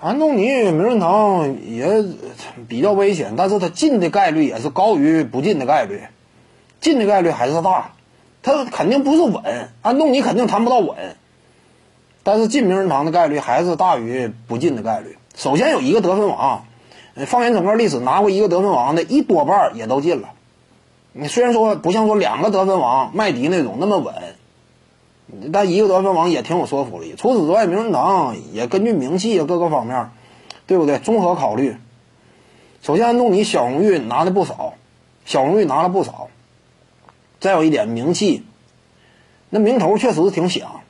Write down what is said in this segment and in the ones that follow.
安东尼名人堂也比较危险，但是他进的概率也是高于不进的概率，进的概率还是大，他肯定不是稳，安东尼肯定谈不到稳，但是进名人堂的概率还是大于不进的概率。首先有一个得分王，放眼整个历史拿过一个得分王的一多半也都进了。你虽然说不像说两个得分王麦迪那种那么稳，但一个得分王也挺有说服力。除此之外，名人堂也根据名气啊各个方面，对不对？综合考虑。首先，安东尼小荣誉拿的不少，小荣誉拿了不少。再有一点名气，那名头确实挺响。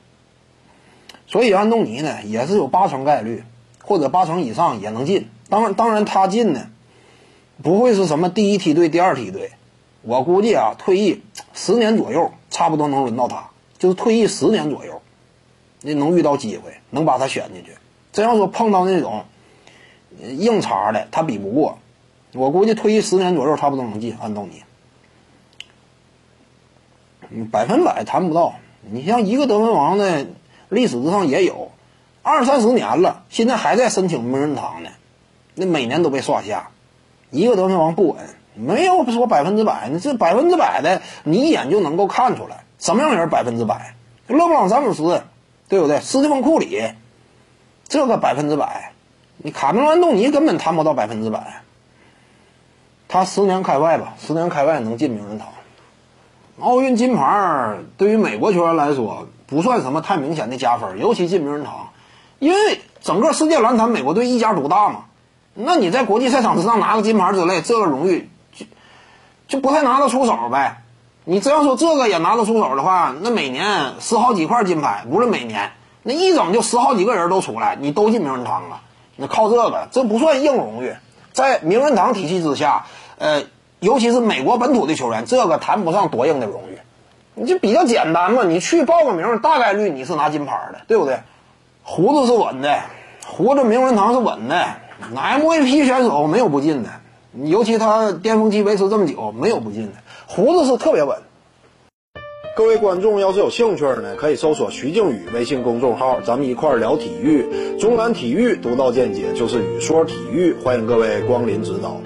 所以安东尼呢也是有八成概率，或者八成以上也能进。当然，当然他进呢，不会是什么第一梯队、第二梯队。我估计啊，退役十年左右，差不多能轮到他。就是退役十年左右，那能遇到机会，能把他选进去。真要说碰到那种硬茬的，他比不过。我估计退役十年左右，差不多能进安东尼。百分百谈不到。你像一个得分王呢，历史之上也有，二三十年了，现在还在申请名人堂呢，那每年都被刷下。一个得分王不稳。没有说百分之百，你这百分之百的，你一眼就能够看出来什么样人百分之百。勒布朗詹姆斯，对不对？斯蒂芬库里，这个百分之百，你卡梅隆安东尼根本谈不到百分之百。他十年开外吧，十年开外能进名人堂。奥运金牌对于美国球员来说不算什么太明显的加分，尤其进名人堂，因为整个世界篮坛美国队一家独大嘛。那你在国际赛场之上拿个金牌之类，这个荣誉。就不太拿得出手呗，你只要说这个也拿得出手的话，那每年十好几块金牌，不是每年，那一整就十好几个人都出来，你都进名人堂了。那靠这个，这不算硬荣誉，在名人堂体系之下，呃，尤其是美国本土的球员，这个谈不上多硬的荣誉，你就比较简单嘛，你去报个名，大概率你是拿金牌的，对不对？胡子是稳的，胡子名人堂是稳的，MVP 选手没有不进的。尤其他巅峰期维持这么久，没有不进的，胡子是特别稳。各位观众要是有兴趣呢，可以搜索徐静宇微信公众号，咱们一块儿聊体育。中南体育独到见解就是语说体育，欢迎各位光临指导。